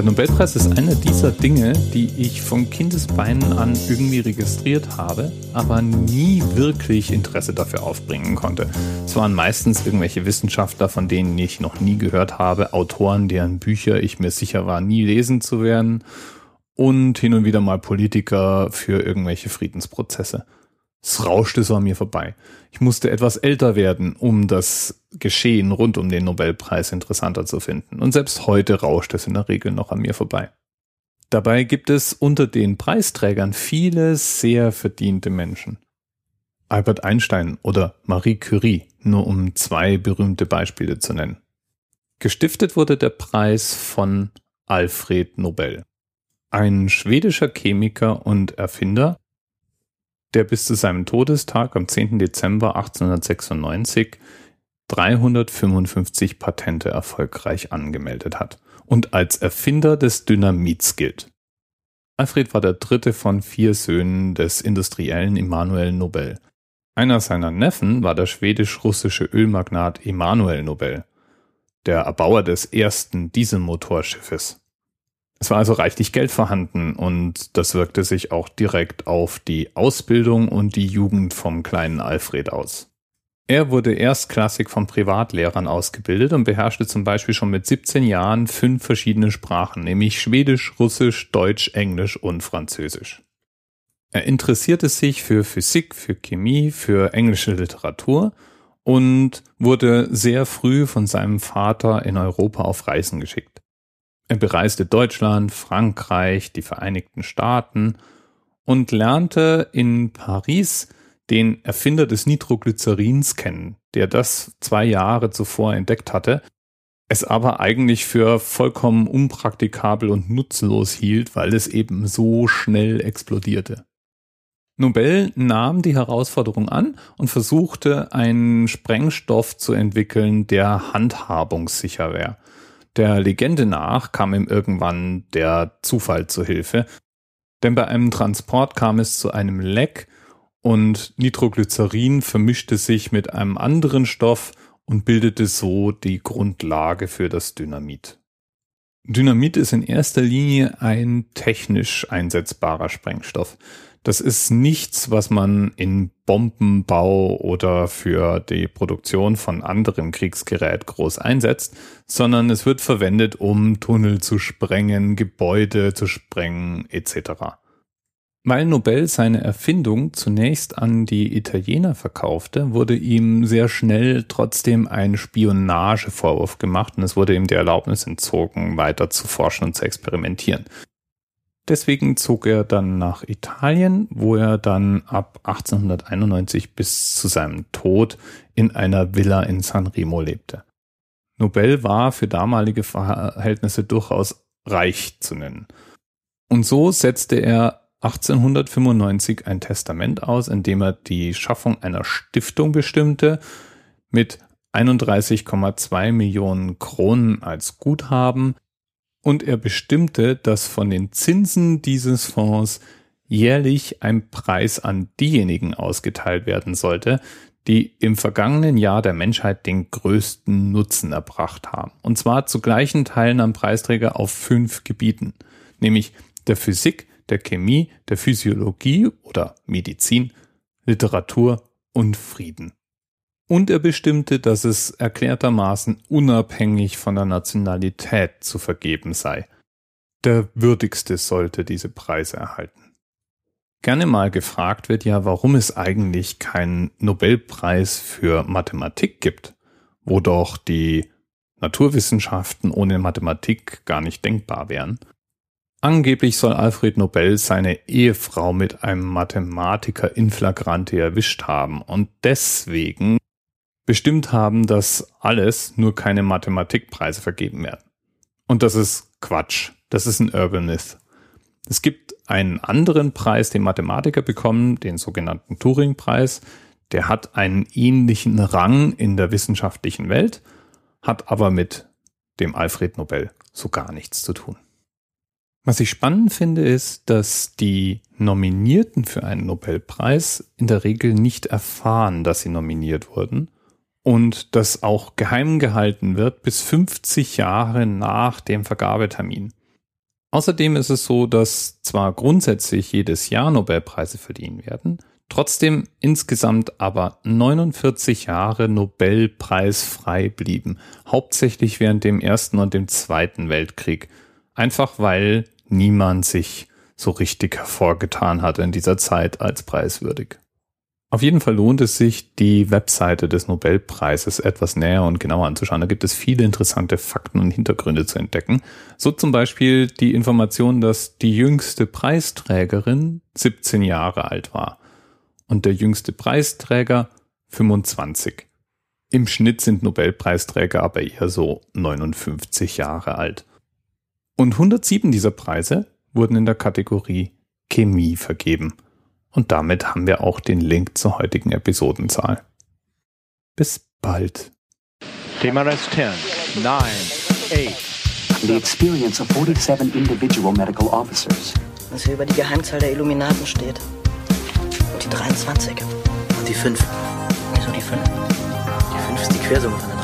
Der Nobelpreis ist einer dieser Dinge, die ich von Kindesbeinen an irgendwie registriert habe, aber nie wirklich Interesse dafür aufbringen konnte. Es waren meistens irgendwelche Wissenschaftler, von denen ich noch nie gehört habe, Autoren, deren Bücher ich mir sicher war, nie lesen zu werden und hin und wieder mal Politiker für irgendwelche Friedensprozesse. Es rauschte so an mir vorbei. Ich musste etwas älter werden, um das Geschehen rund um den Nobelpreis interessanter zu finden. Und selbst heute rauscht es in der Regel noch an mir vorbei. Dabei gibt es unter den Preisträgern viele sehr verdiente Menschen. Albert Einstein oder Marie Curie, nur um zwei berühmte Beispiele zu nennen. Gestiftet wurde der Preis von Alfred Nobel, ein schwedischer Chemiker und Erfinder, der bis zu seinem Todestag am 10. Dezember 1896 355 Patente erfolgreich angemeldet hat und als Erfinder des Dynamits gilt. Alfred war der dritte von vier Söhnen des Industriellen Immanuel Nobel. Einer seiner Neffen war der schwedisch-russische Ölmagnat Emanuel Nobel, der Erbauer des ersten Dieselmotorschiffes. Es war also reichlich Geld vorhanden und das wirkte sich auch direkt auf die Ausbildung und die Jugend vom kleinen Alfred aus. Er wurde erstklassig von Privatlehrern ausgebildet und beherrschte zum Beispiel schon mit 17 Jahren fünf verschiedene Sprachen, nämlich Schwedisch, Russisch, Deutsch, Englisch und Französisch. Er interessierte sich für Physik, für Chemie, für englische Literatur und wurde sehr früh von seinem Vater in Europa auf Reisen geschickt. Er bereiste Deutschland, Frankreich, die Vereinigten Staaten und lernte in Paris den Erfinder des Nitroglycerins kennen, der das zwei Jahre zuvor entdeckt hatte, es aber eigentlich für vollkommen unpraktikabel und nutzlos hielt, weil es eben so schnell explodierte. Nobel nahm die Herausforderung an und versuchte einen Sprengstoff zu entwickeln, der handhabungssicher wäre. Der Legende nach kam ihm irgendwann der Zufall zu Hilfe, denn bei einem Transport kam es zu einem Leck und Nitroglycerin vermischte sich mit einem anderen Stoff und bildete so die Grundlage für das Dynamit. Dynamit ist in erster Linie ein technisch einsetzbarer Sprengstoff. Das ist nichts, was man in Bombenbau oder für die Produktion von anderem Kriegsgerät groß einsetzt, sondern es wird verwendet, um Tunnel zu sprengen, Gebäude zu sprengen etc. Weil Nobel seine Erfindung zunächst an die Italiener verkaufte, wurde ihm sehr schnell trotzdem ein Spionagevorwurf gemacht und es wurde ihm die Erlaubnis entzogen, weiter zu forschen und zu experimentieren. Deswegen zog er dann nach Italien, wo er dann ab 1891 bis zu seinem Tod in einer Villa in San Remo lebte. Nobel war für damalige Verhältnisse durchaus reich zu nennen. Und so setzte er 1895 ein Testament aus, in dem er die Schaffung einer Stiftung bestimmte mit 31,2 Millionen Kronen als Guthaben, und er bestimmte, dass von den Zinsen dieses Fonds jährlich ein Preis an diejenigen ausgeteilt werden sollte, die im vergangenen Jahr der Menschheit den größten Nutzen erbracht haben. Und zwar zu gleichen Teilen am Preisträger auf fünf Gebieten, nämlich der Physik, der Chemie, der Physiologie oder Medizin, Literatur und Frieden. Und er bestimmte, dass es erklärtermaßen unabhängig von der Nationalität zu vergeben sei. Der würdigste sollte diese Preise erhalten. Gerne mal gefragt wird ja, warum es eigentlich keinen Nobelpreis für Mathematik gibt, wo doch die Naturwissenschaften ohne Mathematik gar nicht denkbar wären. Angeblich soll Alfred Nobel seine Ehefrau mit einem Mathematiker in flagrante erwischt haben und deswegen bestimmt haben, dass alles nur keine Mathematikpreise vergeben werden. Und das ist Quatsch. Das ist ein Urban Myth. Es gibt einen anderen Preis, den Mathematiker bekommen, den sogenannten Turing-Preis. Der hat einen ähnlichen Rang in der wissenschaftlichen Welt, hat aber mit dem Alfred Nobel so gar nichts zu tun. Was ich spannend finde, ist, dass die Nominierten für einen Nobelpreis in der Regel nicht erfahren, dass sie nominiert wurden und das auch geheim gehalten wird bis 50 Jahre nach dem Vergabetermin. Außerdem ist es so, dass zwar grundsätzlich jedes Jahr Nobelpreise verliehen werden, trotzdem insgesamt aber 49 Jahre Nobelpreis frei blieben, hauptsächlich während dem Ersten und dem Zweiten Weltkrieg, einfach weil niemand sich so richtig hervorgetan hatte in dieser Zeit als preiswürdig. Auf jeden Fall lohnt es sich, die Webseite des Nobelpreises etwas näher und genauer anzuschauen. Da gibt es viele interessante Fakten und Hintergründe zu entdecken. So zum Beispiel die Information, dass die jüngste Preisträgerin 17 Jahre alt war und der jüngste Preisträger 25. Im Schnitt sind Nobelpreisträger aber eher so 59 Jahre alt. Und 107 dieser Preise wurden in der Kategorie Chemie vergeben. Und damit haben wir auch den Link zur heutigen Episodenzahl. Bis bald. TMRS 10, 9, 8. The experience of 47 individual medical officers. Was hier über die Geheimzahl der Illuminaten steht. Und die 23. Und die 5. Wieso die 5? Die 5 ist die Quersumme von der 13.